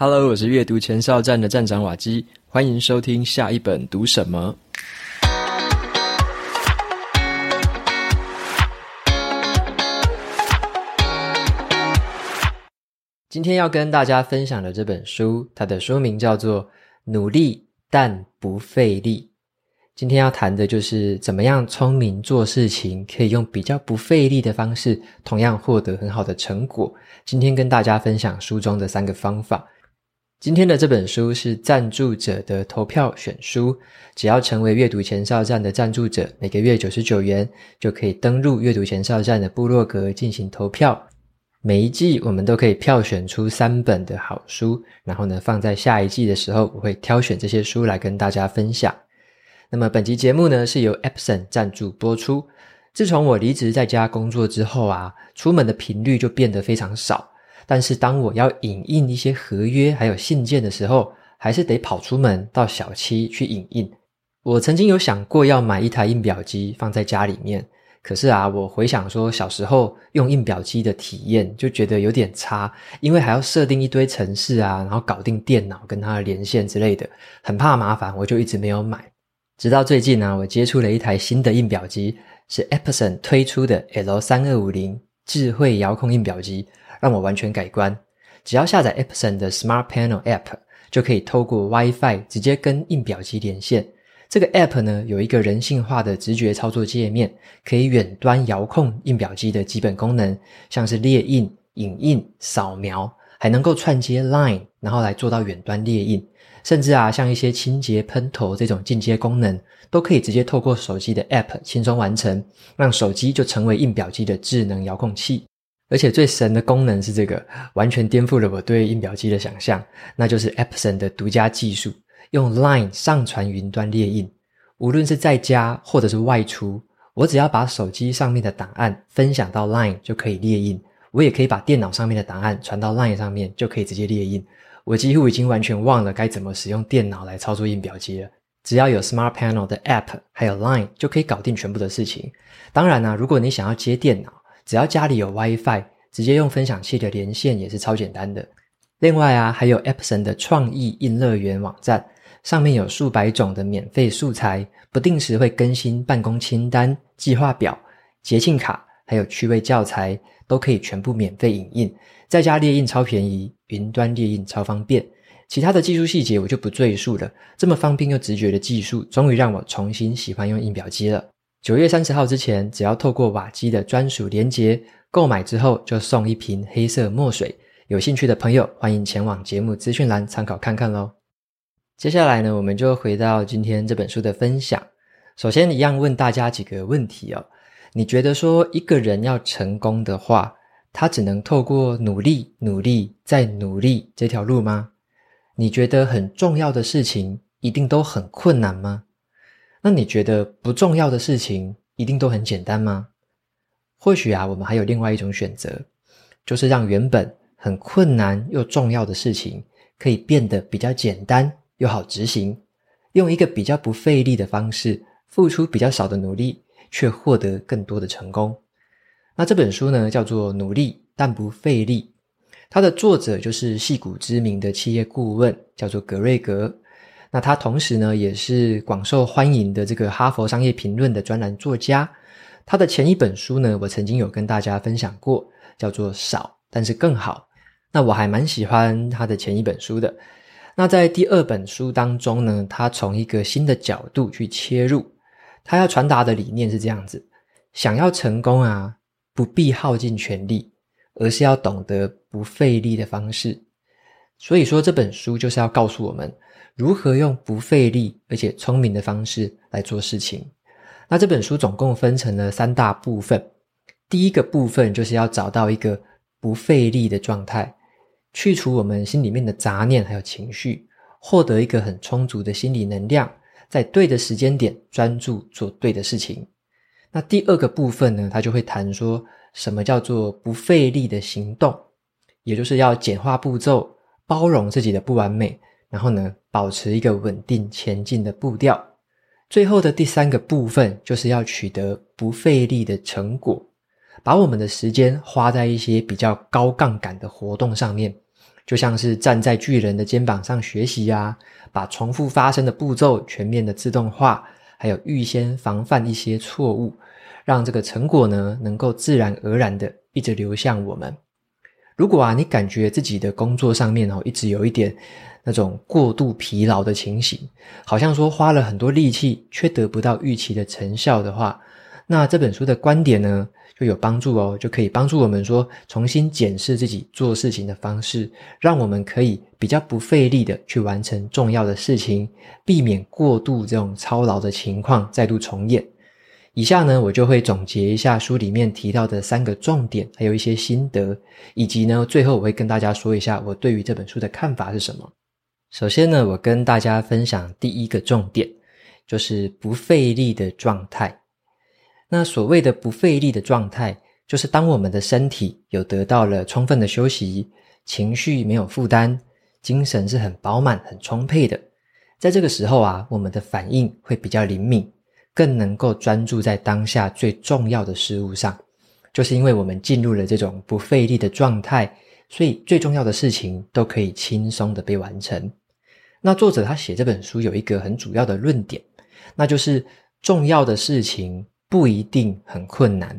Hello，我是阅读前哨站的站长瓦基，欢迎收听下一本读什么。今天要跟大家分享的这本书，它的书名叫做《努力但不费力》。今天要谈的就是怎么样聪明做事情，可以用比较不费力的方式，同样获得很好的成果。今天跟大家分享书中的三个方法。今天的这本书是赞助者的投票选书，只要成为阅读前哨站的赞助者，每个月九十九元就可以登入阅读前哨站的部落格进行投票。每一季我们都可以票选出三本的好书，然后呢，放在下一季的时候，我会挑选这些书来跟大家分享。那么本集节目呢，是由 Epson 赞助播出。自从我离职在家工作之后啊，出门的频率就变得非常少。但是当我要影印一些合约还有信件的时候，还是得跑出门到小七去影印。我曾经有想过要买一台印表机放在家里面，可是啊，我回想说小时候用印表机的体验，就觉得有点差，因为还要设定一堆程式啊，然后搞定电脑跟它的连线之类的，很怕麻烦，我就一直没有买。直到最近呢、我接触了一台新的印表机，是 Epson 推出的 L3250 智慧遥控印表机，让我完全改观。只要下载 Epson 的 Smart Panel App，就可以透过 WiFi 直接跟印表机连线。这个 App 呢，有一个人性化的直觉操作界面，可以远端遥控印表机的基本功能，像是列印、影印、扫描，还能够串接 Line，然后来做到远端列印。甚至啊，像一些清洁喷头这种进阶功能，都可以直接透过手机的 App 轻松完成，让手机就成为印表机的智能遥控器。而且最神的功能是这个，完全颠覆了我对印表机的想象，那就是 Epson 的独家技术，用 Line 上传云端列印。无论是在家或者是外出，我只要把手机上面的档案分享到 Line 就可以列印，我也可以把电脑上面的档案传到 Line 上面就可以直接列印。我几乎已经完全忘了该怎么使用电脑来操作印表机了。只要有 Smart Panel 的 App，还有 Line，就可以搞定全部的事情。当然呢、如果你想要接电脑，只要家里有 WiFi，直接用分享器的连线也是超简单的。另外啊，还有 Epson 的创意印乐园网站，上面有数百种的免费素材，不定时会更新办公清单、计划表、节庆卡，还有趣味教材，都可以全部免费影印。在家列印超便宜，云端列印超方便，其他的技术细节我就不赘述了。这么方便又直觉的技术，终于让我重新喜欢用印表机了。九月三十号之前，只要透过瓦基的专属连结购买之后，就送一瓶黑色墨水。有兴趣的朋友，欢迎前往节目资讯栏参考看看喽。接下来呢，我们就回到今天这本书的分享。首先，一样问大家几个问题哦。你觉得说一个人要成功的话，他只能透过努力、努力再努力这条路吗？你觉得很重要的事情一定都很困难吗？那你觉得不重要的事情一定都很简单吗？或许啊，我们还有另外一种选择，就是让原本很困难又重要的事情，可以变得比较简单又好执行，用一个比较不费力的方式，付出比较少的努力，却获得更多的成功。那这本书呢，叫做《努力但不费力》，它的作者就是戏骨知名的企业顾问，叫做格瑞格。那他同时呢，也是广受欢迎的这个《哈佛商业评论》的专栏作家。他的前一本书呢，我曾经有跟大家分享过，叫做《少但是更好》。那我还蛮喜欢他的前一本书的。那在第二本书当中呢，他从一个新的角度去切入，他要传达的理念是这样子：想要成功啊。不必耗尽全力，而是要懂得不费力的方式。所以说，这本书就是要告诉我们如何用不费力而且聪明的方式来做事情。那这本书总共分成了三大部分。第一个部分就是要找到一个不费力的状态，去除我们心里面的杂念还有情绪，获得一个很充足的心理能量，在对的时间点专注做对的事情。那第二个部分呢，他就会谈说什么叫做不费力的行动，也就是要简化步骤，包容自己的不完美，然后呢，保持一个稳定前进的步调。最后的第三个部分，就是要取得不费力的成果，把我们的时间花在一些比较高杠杆的活动上面，就像是站在巨人的肩膀上学习啊，把重复发生的步骤全面的自动化，还有预先防范一些错误，让这个成果呢能够自然而然的一直流向我们。如果啊，你感觉自己的工作上面哦，一直有一点那种过度疲劳的情形，好像说花了很多力气却得不到预期的成效的话，那这本书的观点呢，就有帮助哦，就可以帮助我们说重新检视自己做事情的方式，让我们可以比较不费力的去完成重要的事情，避免过度这种操劳的情况再度重演。以下呢，我就会总结一下书里面提到的三个重点，还有一些心得，以及呢，最后我会跟大家说一下我对于这本书的看法是什么。首先呢，我跟大家分享第一个重点，就是不费力的状态。那所谓的不费力的状态，就是当我们的身体有得到了充分的休息，情绪没有负担，精神是很饱满、很充沛的。在这个时候啊，我们的反应会比较灵敏，更能够专注在当下最重要的事物上。就是因为我们进入了这种不费力的状态，所以最重要的事情都可以轻松的被完成。那作者他写这本书有一个很主要的论点，那就是重要的事情。不一定很困难，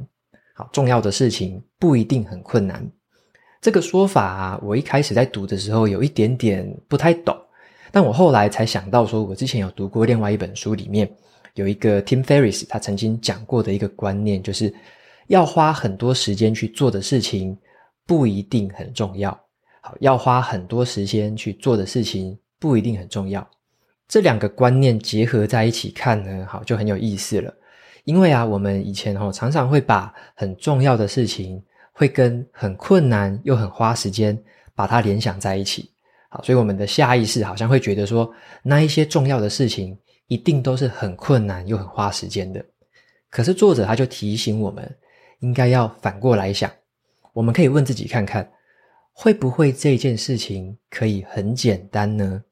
好，重要的事情不一定很困难。这个说法，我一开始在读的时候有一点点不太懂，但我后来才想到，说我之前有读过另外一本书，里面有一个 Tim Ferriss，他曾经讲过的一个观念，就是要花很多时间去做的事情不一定很重要。好，要花很多时间去做的事情不一定很重要。这两个观念结合在一起看呢，好，就很有意思了。因为啊，我们以前哦常常会把很重要的事情会跟很困难又很花时间把它联想在一起，好，所以我们的下意识好像会觉得说，那一些重要的事情一定都是很困难又很花时间的。可是作者他就提醒我们，应该要反过来想，我们可以问自己看看，会不会这件事情可以很简单呢？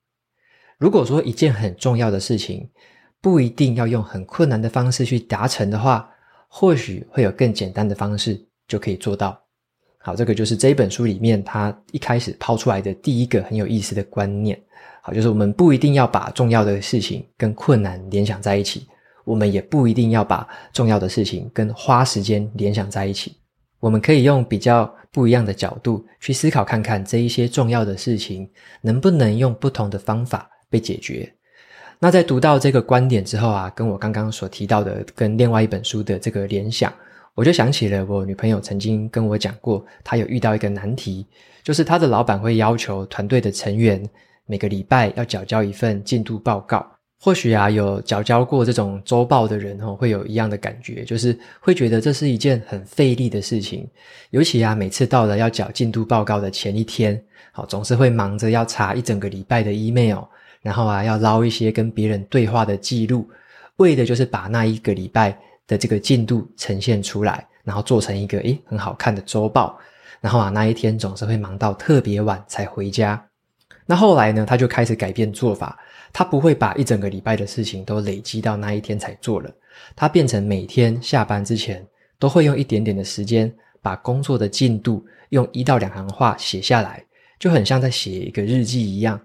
如果说一件很重要的事情，不一定要用很困难的方式去达成的话，或许会有更简单的方式就可以做到。好，这个就是这一本书里面他一开始抛出来的第一个很有意思的观念。就是我们不一定要把重要的事情跟困难联想在一起，我们也不一定要把重要的事情跟花时间联想在一起。我们可以用比较不一样的角度去思考，看看这一些重要的事情能不能用不同的方法被解决。那在读到这个观点之后啊，跟我刚刚所提到的跟另外一本书的这个联想，我就想起了我女朋友曾经跟我讲过，她有遇到一个难题，就是她的老板会要求团队的成员每个礼拜要缴交一份进度报告。或许啊，有缴交过这种周报的人哦，会有一样的感觉，就是会觉得这是一件很费力的事情。尤其啊，每次到了要缴进度报告的前一天，好，总是会忙着要查一整个礼拜的 email。然后啊，要捞一些跟别人对话的记录，为的就是把那一个礼拜的这个进度呈现出来，然后做成一个诶很好看的周报。然后啊，那一天总是会忙到特别晚才回家。那后来呢，他就开始改变做法，他不会把一整个礼拜的事情都累积到那一天才做了，他变成每天下班之前都会用一点点的时间，把工作的进度用一到两行话写下来，就很像在写一个日记一样。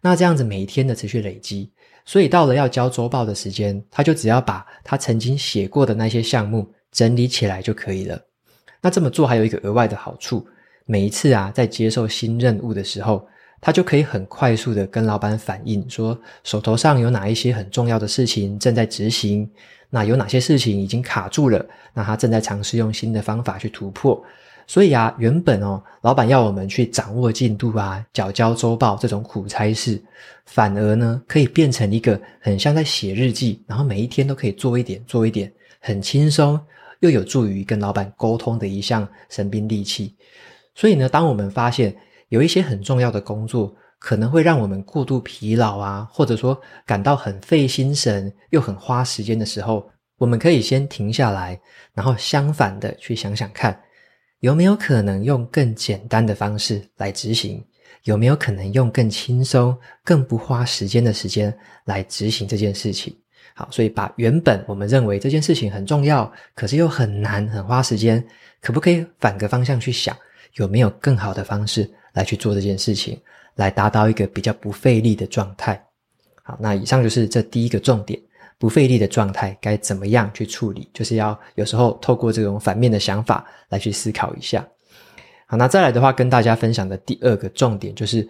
那这样子每一天的持续累积，所以到了要交周报的时间，他就只要把他曾经写过的那些项目整理起来就可以了。那这么做还有一个额外的好处，每一次啊在接受新任务的时候，他就可以很快速的跟老板反映说，手头上有哪一些很重要的事情正在执行，那有哪些事情已经卡住了，那他正在尝试用新的方法去突破。所以啊，原本哦，老板要我们去掌握进度啊，缴交周报这种苦差事，反而呢，可以变成一个很像在写日记，然后每一天都可以做一点，做一点，很轻松，又有助于跟老板沟通的一项神兵利器。所以呢，当我们发现有一些很重要的工作，可能会让我们过度疲劳啊，或者说感到很费心神，又很花时间的时候，我们可以先停下来，然后相反的去想想看。有没有可能用更简单的方式来执行？有没有可能用更轻松、更不花时间的时间来执行这件事情？好，所以把原本我们认为这件事情很重要，可是又很难、很花时间，可不可以反个方向去想？有没有更好的方式来去做这件事情，来达到一个比较不费力的状态。好，那以上就是这第一个重点，不费力的状态该怎么样去处理？就是要有时候透过这种反面的想法来去思考一下。好，那再来的话，跟大家分享的第二个重点就是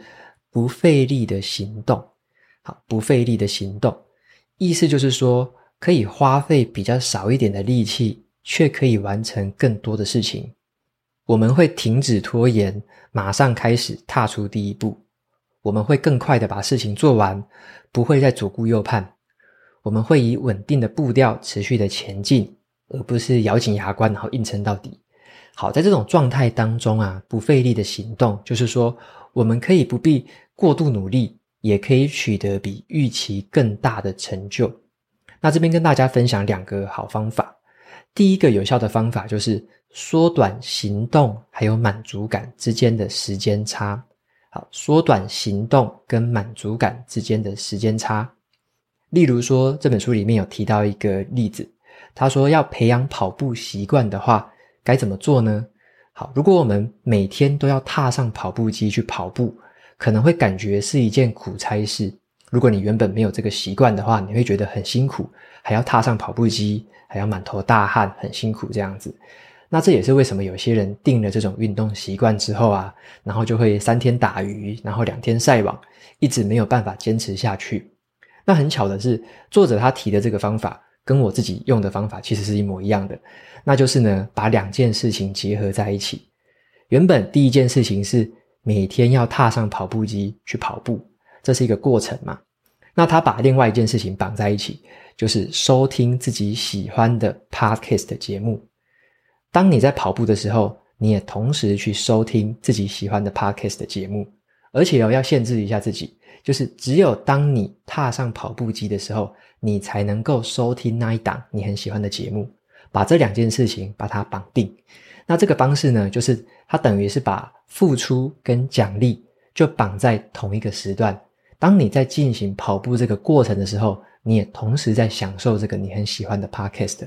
不费力的行动。好，不费力的行动，意思就是说可以花费比较少一点的力气，却可以完成更多的事情。我们会停止拖延，马上开始踏出第一步。我们会更快的把事情做完，不会再左顾右盼。我们会以稳定的步调持续的前进，而不是咬紧牙关然后硬撑到底。好，在这种状态当中啊，不费力的行动，就是说我们可以不必过度努力，也可以取得比预期更大的成就。那这边跟大家分享两个好方法。第一个有效的方法就是缩短行动还有满足感之间的时间差。好，缩短行动跟满足感之间的时间差。例如说，这本书里面有提到一个例子，他说要培养跑步习惯的话，该怎么做呢？好，如果我们每天都要踏上跑步机去跑步，可能会感觉是一件苦差事。如果你原本没有这个习惯的话，你会觉得很辛苦，还要踏上跑步机，还要满头大汗，很辛苦这样子。那这也是为什么有些人定了这种运动习惯之后啊，然后就会三天打鱼，然后两天晒网，一直没有办法坚持下去。那很巧的是，作者他提的这个方法跟我自己用的方法其实是一模一样的。那就是呢，把两件事情结合在一起。原本第一件事情是每天要踏上跑步机去跑步，这是一个过程嘛。那他把另外一件事情绑在一起，就是收听自己喜欢的 Podcast 节目。当你在跑步的时候，你也同时去收听自己喜欢的 Podcast 的节目，而且哦，要限制一下自己，就是只有当你踏上跑步机的时候，你才能够收听那一档你很喜欢的节目。把这两件事情把它绑定，那这个方式呢，就是它等于是把付出跟奖励就绑在同一个时段。当你在进行跑步这个过程的时候，你也同时在享受这个你很喜欢的 Podcast。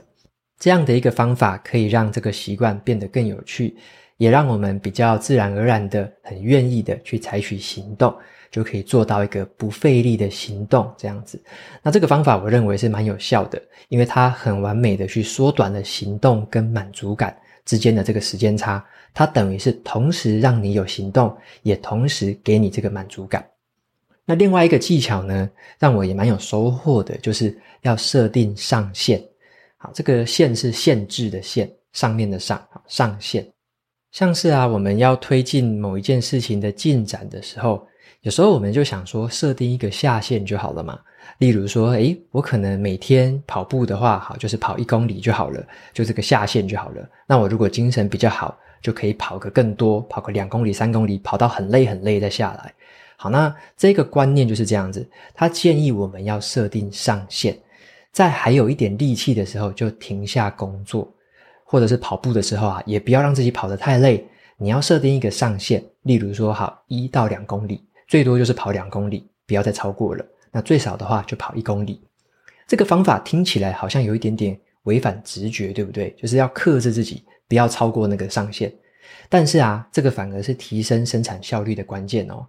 这样的一个方法可以让这个习惯变得更有趣，也让我们比较自然而然的很愿意的去采取行动，就可以做到一个不费力的行动这样子。那这个方法我认为是蛮有效的，因为它很完美的去缩短了行动跟满足感之间的这个时间差，它等于是同时让你有行动，也同时给你这个满足感。那另外一个技巧呢，让我也蛮有收获的，就是要设定上限。好，这个限是限制的限，上面的上，上限。像是啊，我们要推进某一件事情的进展的时候，有时候我们就想说，设定一个下限就好了嘛。例如说，诶，我可能每天跑步的话，好，就是跑一公里就好了，就这个下限就好了。那我如果精神比较好，就可以跑个更多，跑个两公里、三公里，跑到很累很累再下来。好，那这个观念就是这样子，他建议我们要设定上限。在还有一点力气的时候，就停下工作，或者是跑步的时候啊，也不要让自己跑得太累。你要设定一个上限，例如说，好，一到两公里，最多就是跑两公里，不要再超过了。那最少的话就跑一公里。这个方法听起来好像有一点点违反直觉，对不对？就是要克制自己，不要超过那个上限。但是啊，这个反而是提升生产效率的关键哦。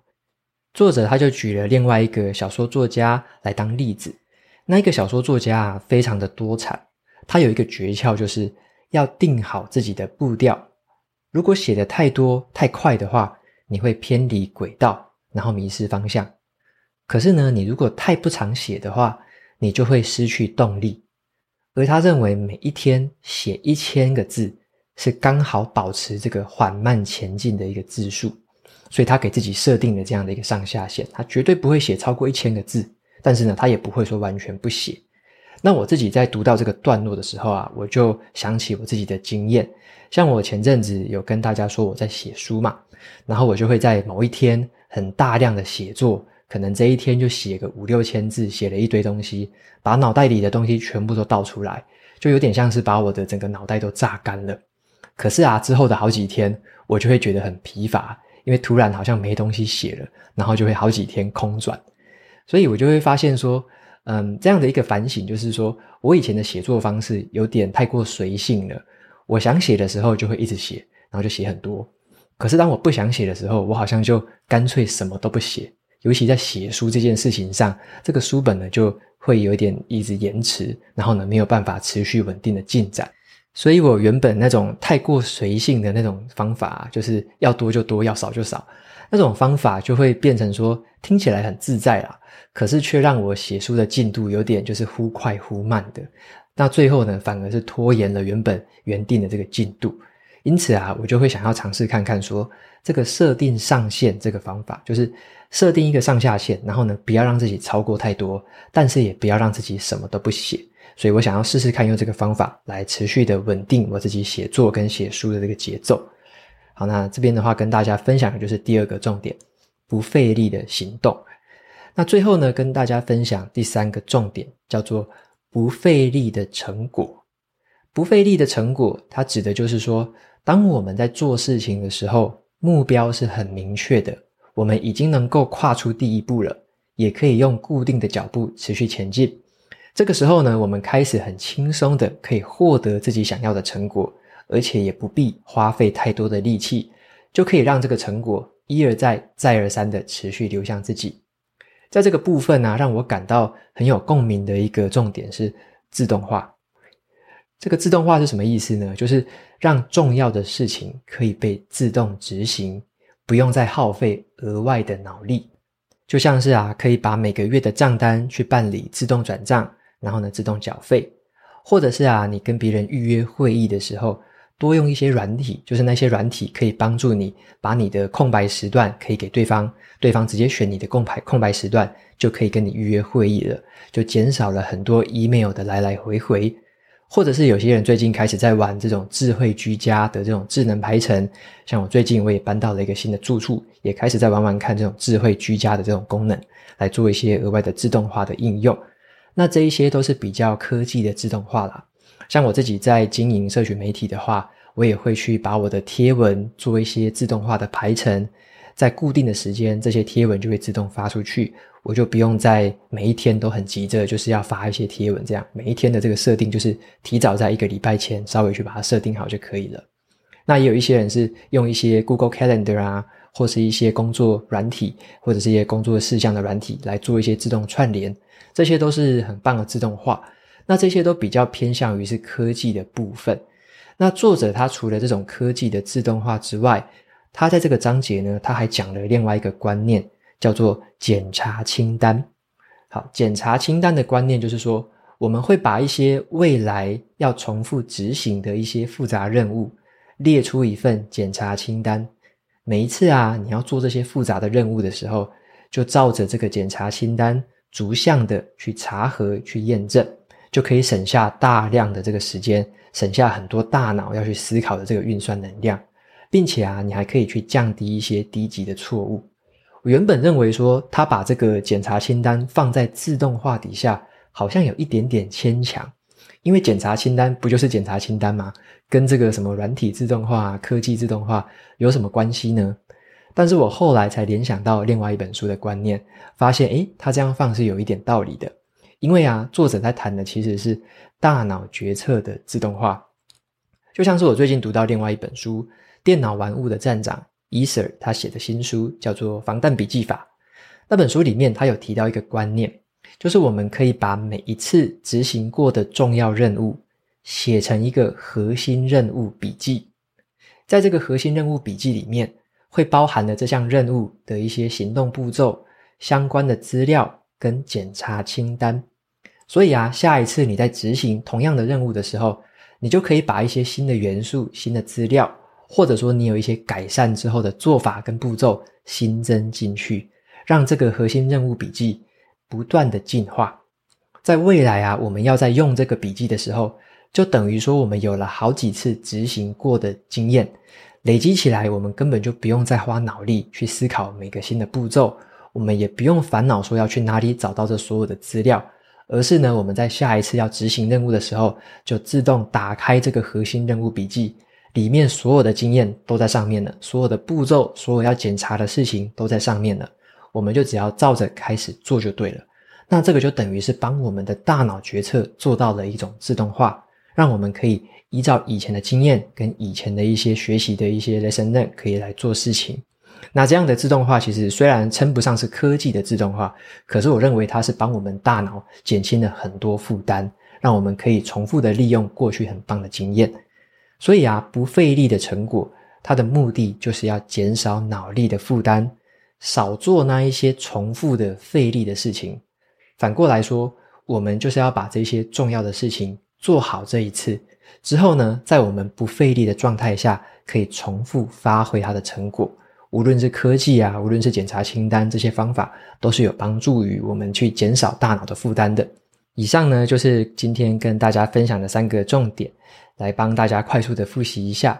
作者他就举了另外一个小说作家来当例子。那一个小说作家啊，非常的多产，他有一个诀窍，就是要定好自己的步调。如果写的太多太快的话，你会偏离轨道，然后迷失方向。可是呢，你如果太不常写的话，你就会失去动力。而他认为每一天写一千个字是刚好保持这个缓慢前进的一个字数，所以他给自己设定了这样的一个上下限，他绝对不会写超过一千个字。但是呢，他也不会说完全不写。那我自己在读到这个段落的时候啊，我就想起我自己的经验。像我前阵子有跟大家说我在写书嘛，然后我就会在某一天很大量的写作，可能这一天就写个五六千字，写了一堆东西，把脑袋里的东西全部都倒出来，就有点像是把我的整个脑袋都榨干了。可是啊，之后的好几天，我就会觉得很疲乏，因为突然好像没东西写了，然后就会好几天空转。所以我就会发现说，嗯，这样的一个反省就是说，我以前的写作方式有点太过随性了。我想写的时候就会一直写，然后就写很多。可是当我不想写的时候，我好像就干脆什么都不写。尤其在写书这件事情上，这个书本呢就会有点一直延迟，然后呢没有办法持续稳定的进展。所以我原本那种太过随性的那种方法，就是要多就多，要少就少，那种方法就会变成说听起来很自在啦，可是却让我写书的进度有点就是忽快忽慢的。那最后呢，反而是拖延了原本原定的这个进度。因此啊，我就会想要尝试看看说，这个设定上限这个方法，就是设定一个上下限，然后呢，不要让自己超过太多，但是也不要让自己什么都不写。所以我想要试试看用这个方法来持续的稳定我自己写作跟写书的这个节奏。好，那这边的话跟大家分享的就是第二个重点，不费力的行动。那最后呢，跟大家分享第三个重点，叫做不费力的成果。不费力的成果，它指的就是说，当我们在做事情的时候，目标是很明确的，我们已经能够跨出第一步了，也可以用固定的脚步持续前进。这个时候呢，我们开始很轻松的可以获得自己想要的成果，而且也不必花费太多的力气，就可以让这个成果一而再、再而三的持续流向自己。在这个部分呢、让我感到很有共鸣的一个重点是自动化。这个自动化是什么意思呢？就是让重要的事情可以被自动执行，不用再耗费额外的脑力。就像是啊，可以把每个月的账单去办理自动转账，然后呢，自动缴费，或者是啊，你跟别人预约会议的时候，多用一些软体，就是那些软体可以帮助你把你的空白时段可以给对方，对方直接选你的空白空白时段，就可以跟你预约会议了，就减少了很多 email 的来来回回。或者是有些人最近开始在玩这种智慧居家的这种智能排程，像我最近我也搬到了一个新的住处，也开始在玩玩看这种智慧居家的这种功能，来做一些额外的自动化的应用。那这一些都是比较科技的自动化啦。像我自己在经营社群媒体的话，我也会去把我的贴文做一些自动化的排程，在固定的时间，这些贴文就会自动发出去。我就不用在每一天都很急着，就是要发一些贴文，这样每一天的这个设定就是提早在一个礼拜前稍微去把它设定好就可以了。那也有一些人是用一些 Google Calendar 啊，或是一些工作软体，或者是一些工作事项的软体来做一些自动串联，这些都是很棒的自动化。那这些都比较偏向于是科技的部分。那作者他除了这种科技的自动化之外，他在这个章节呢，他还讲了另外一个观念。叫做检查清单。好，检查清单的观念就是说，我们会把一些未来要重复执行的一些复杂任务列出一份检查清单。每一次啊，你要做这些复杂的任务的时候，就照着这个检查清单逐项的去查核、去验证，就可以省下大量的这个时间，省下很多大脑要去思考的这个运算能量，并且啊，你还可以去降低一些低级的错误。我原本认为说，他把这个检查清单放在自动化底下，好像有一点点牵强，因为检查清单不就是检查清单吗？跟这个什么软体自动化、科技自动化有什么关系呢？但是我后来才联想到另外一本书的观念，发现诶，他这样放是有一点道理的，因为啊，作者在谈的其实是大脑决策的自动化，就像是我最近读到另外一本书《电脑玩物的站长》。Esor 他写的新书叫做《防弹笔记法》。那本书里面，他有提到一个观念，就是我们可以把每一次执行过的重要任务写成一个核心任务笔记。在这个核心任务笔记里面，会包含了这项任务的一些行动步骤、相关的资料跟检查清单。所以啊，下一次你在执行同样的任务的时候，你就可以把一些新的元素、新的资料。或者说你有一些改善之后的做法跟步骤新增进去，让这个核心任务笔记不断的进化。在未来啊，我们要在用这个笔记的时候，就等于说我们有了好几次执行过的经验，累积起来，我们根本就不用再花脑力去思考每个新的步骤，我们也不用烦恼说要去哪里找到这所有的资料，而是呢，我们在下一次要执行任务的时候，就自动打开这个核心任务笔记。里面所有的经验都在上面了，所有的步骤，所有要检查的事情都在上面了，我们就只要照着开始做就对了。那这个就等于是帮我们的大脑决策做到了一种自动化，让我们可以依照以前的经验跟以前的一些学习的一些 lesson learn 可以来做事情。那这样的自动化其实虽然称不上是科技的自动化，可是我认为它是帮我们大脑减轻了很多负担，让我们可以重复的利用过去很棒的经验。所以啊，不费力的成果，它的目的就是要减少脑力的负担，少做那一些重复的费力的事情。反过来说，我们就是要把这些重要的事情做好这一次之后呢，在我们不费力的状态下，可以重复发挥它的成果。无论是科技啊，无论是检查清单，这些方法都是有帮助于我们去减少大脑的负担的。以上呢，就是今天跟大家分享的三个重点，来帮大家快速的复习一下。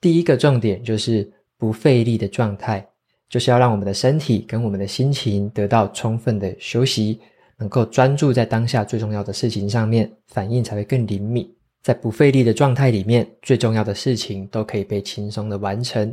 第一个重点就是不费力的状态，就是要让我们的身体跟我们的心情得到充分的休息，能够专注在当下最重要的事情上面，反应才会更灵敏。在不费力的状态里面，最重要的事情都可以被轻松的完成。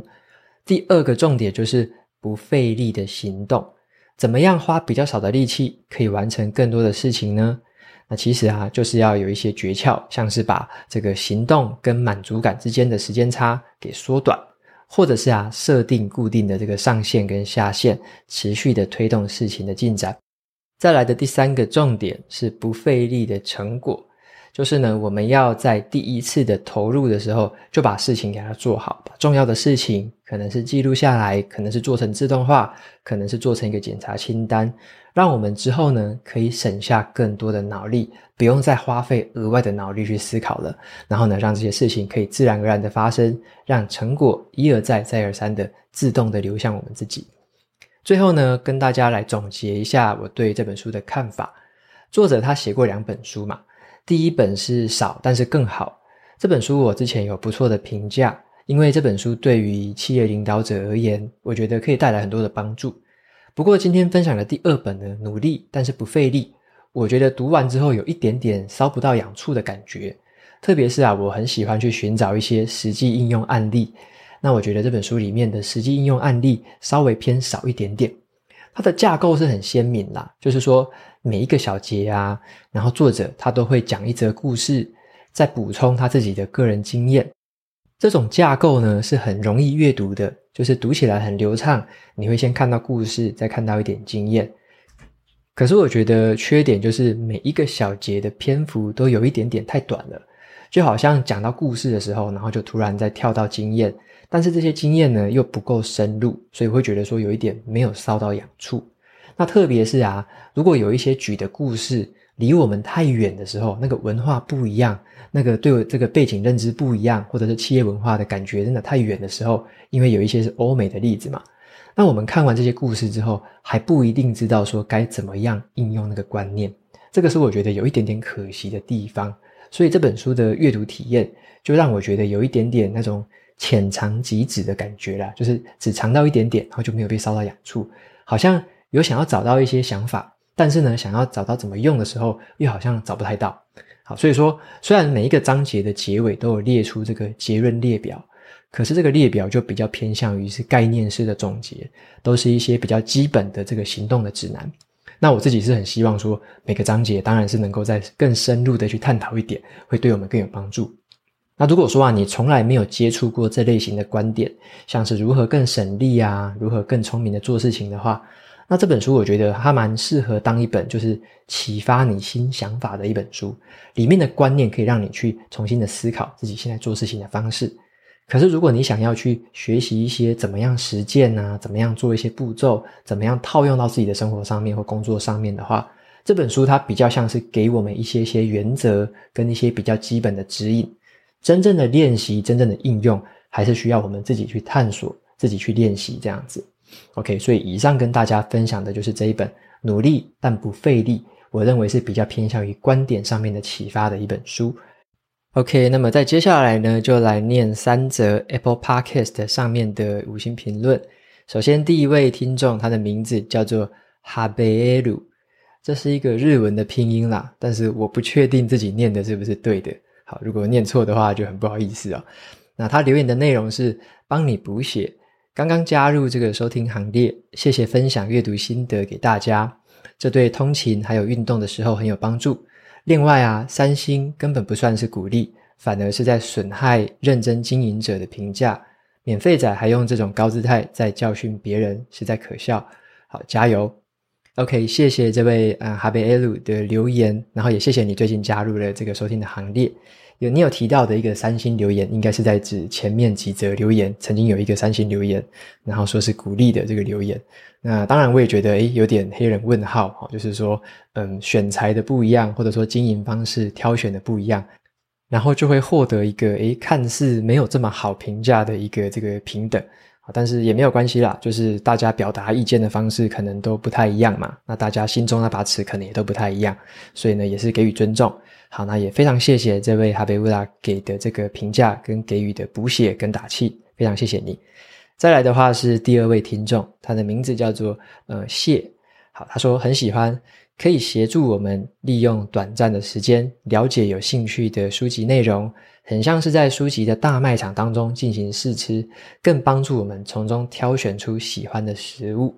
第二个重点就是不费力的行动，怎么样花比较少的力气可以完成更多的事情呢？那其实啊，就是要有一些诀窍，像是把这个行动跟满足感之间的时间差给缩短，或者是啊，设定固定的这个上限跟下限，持续的推动事情的进展。再来的第三个重点是不费力的成果。就是呢，我们要在第一次的投入的时候，就把事情给它做好，把重要的事情可能是记录下来，可能是做成自动化，可能是做成一个检查清单，让我们之后呢可以省下更多的脑力，不用再花费额外的脑力去思考了。然后呢，让这些事情可以自然而然的发生，让成果一而再、再而三的自动的流向我们自己。最后呢，跟大家来总结一下我对这本书的看法。作者他写过两本书嘛。第一本是少，但是更好。这本书我之前有不错的评价，因为这本书对于企业领导者而言，我觉得可以带来很多的帮助。不过今天分享的第二本呢，努力但是不费力，我觉得读完之后有一点点烧不到痒处的感觉。特别是啊，我很喜欢去寻找一些实际应用案例。那我觉得这本书里面的实际应用案例稍微偏少一点点。它的架构是很鲜明啦，就是说每一个小节啊，然后作者他都会讲一则故事，再补充他自己的个人经验。这种架构呢是很容易阅读的，就是读起来很流畅。你会先看到故事，再看到一点经验。可是我觉得缺点就是每一个小节的篇幅都有一点点太短了，就好像讲到故事的时候，然后就突然再跳到经验。但是这些经验呢又不够深入，所以会觉得说有一点没有搔到痒处。那特别是啊，如果有一些举的故事离我们太远的时候，那个文化不一样，那个对我这个背景认知不一样，或者是企业文化的感觉真的太远的时候，因为有一些是欧美的例子嘛，那我们看完这些故事之后，还不一定知道说该怎么样应用那个观念，这个是我觉得有一点点可惜的地方。所以这本书的阅读体验就让我觉得有一点点那种。浅尝即止的感觉啦，就是只尝到一点点，然后就没有被烧到痒处，好像有想要找到一些想法，但是呢，想要找到怎么用的时候，又好像找不太到。好，所以说，虽然每一个章节的结尾都有列出这个结论列表，可是这个列表就比较偏向于是概念式的总结，都是一些比较基本的这个行动的指南。那我自己是很希望说，每个章节当然是能够再更深入的去探讨一点，会对我们更有帮助。那如果说啊，你从来没有接触过这类型的观点，像是如何更省力啊，如何更聪明的做事情的话，那这本书我觉得它蛮适合当一本就是启发你新想法的一本书。里面的观念可以让你去重新的思考自己现在做事情的方式。可是如果你想要去学习一些怎么样实践啊，怎么样做一些步骤，怎么样套用到自己的生活上面或工作上面的话，这本书它比较像是给我们一些些原则跟一些比较基本的指引。真正的练习，真正的应用，还是需要我们自己去探索，自己去练习这样子。OK，所以以上跟大家分享的就是这一本努力但不费力，我认为是比较偏向于观点上面的启发的一本书。OK，那么在接下来呢，就来念三则 Apple Podcast 上面的五星评论。首先，第一位听众，他的名字叫做哈贝鲁，这是一个日文的拼音啦，但是我不确定自己念的是不是对的。好，如果念错的话，就很不好意思哦。那他留言的内容是帮你补写，刚刚加入这个收听行列，谢谢分享阅读心得给大家，这对通勤还有运动的时候很有帮助。另外啊，三星根本不算是鼓励，反而是在损害认真经营者的评价。免费仔还用这种高姿态在教训别人，实在可笑。好，加油！OK，谢谢这位呃哈贝埃鲁的留言，然后也谢谢你最近加入了这个收听的行列。有你有提到的一个三星留言，应该是在指前面几则留言，曾经有一个三星留言，然后说是鼓励的这个留言。那当然我也觉得，诶，有点黑人问号哈，就是说，嗯，选材的不一样，或者说经营方式挑选的不一样，然后就会获得一个诶，看似没有这么好评价的一个这个平等。但是也没有关系啦，就是大家表达意见的方式可能都不太一样嘛，那大家心中那把尺可能也都不太一样，所以呢，也是给予尊重。好，那也非常谢谢这位哈贝乌拉给的这个评价跟给予的补血跟打气，非常谢谢你。再来的话是第二位听众，他的名字叫做呃谢，好，他说很喜欢，可以协助我们利用短暂的时间了解有兴趣的书籍内容。很像是在书籍的大卖场当中进行试吃，更帮助我们从中挑选出喜欢的食物。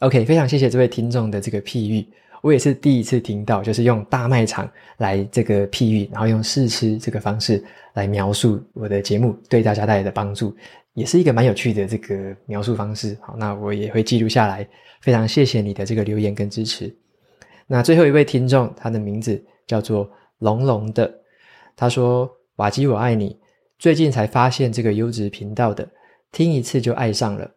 OK，非常谢谢这位听众的这个譬喻，我也是第一次听到，就是用大卖场来这个譬喻，然后用试吃这个方式来描述我的节目对大家带来的帮助，也是一个蛮有趣的这个描述方式。好，那我也会记录下来。非常谢谢你的这个留言跟支持。那最后一位听众，他的名字叫做龙龙的，他说。瓦基，我爱你。最近才发现这个优质频道的，听一次就爱上了。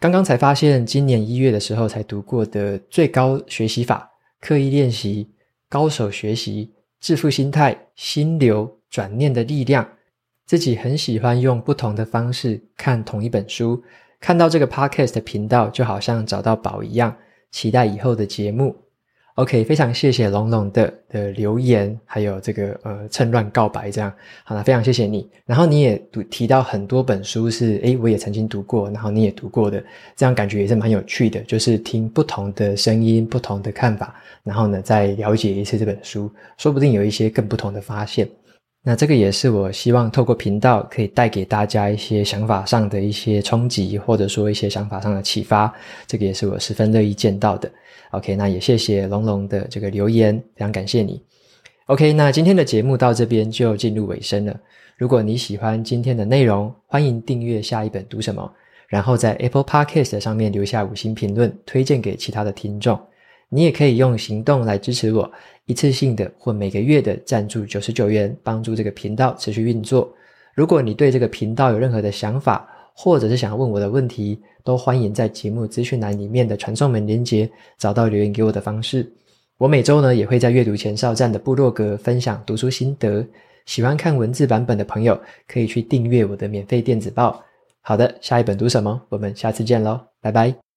刚刚才发现，今年一月的时候才读过的最高学习法、刻意练习、高手学习、致富心态、心流转念的力量。自己很喜欢用不同的方式看同一本书，看到这个 Podcast 的频道，就好像找到宝一样。期待以后的节目。OK，非常谢谢龙龙的的留言，还有这个呃趁乱告白这样，好了，非常谢谢你。然后你也读提到很多本书是，诶，我也曾经读过，然后你也读过的，这样感觉也是蛮有趣的，就是听不同的声音、不同的看法，然后呢再了解一次这本书，说不定有一些更不同的发现。那这个也是我希望透过频道可以带给大家一些想法上的一些冲击，或者说一些想法上的启发，这个也是我十分乐意见到的。OK，那也谢谢龙龙的这个留言，非常感谢你。OK，那今天的节目到这边就进入尾声了。如果你喜欢今天的内容，欢迎订阅下一本读什么，然后在 Apple Podcast 上面留下五星评论，推荐给其他的听众。你也可以用行动来支持我，一次性的或每个月的赞助九十九元，帮助这个频道持续运作。如果你对这个频道有任何的想法，或者是想要问我的问题，都欢迎在节目资讯栏里面的传送门连接找到留言给我的方式。我每周呢也会在阅读前哨站的部落格分享读书心得，喜欢看文字版本的朋友可以去订阅我的免费电子报。好的，下一本读什么？我们下次见喽，拜拜。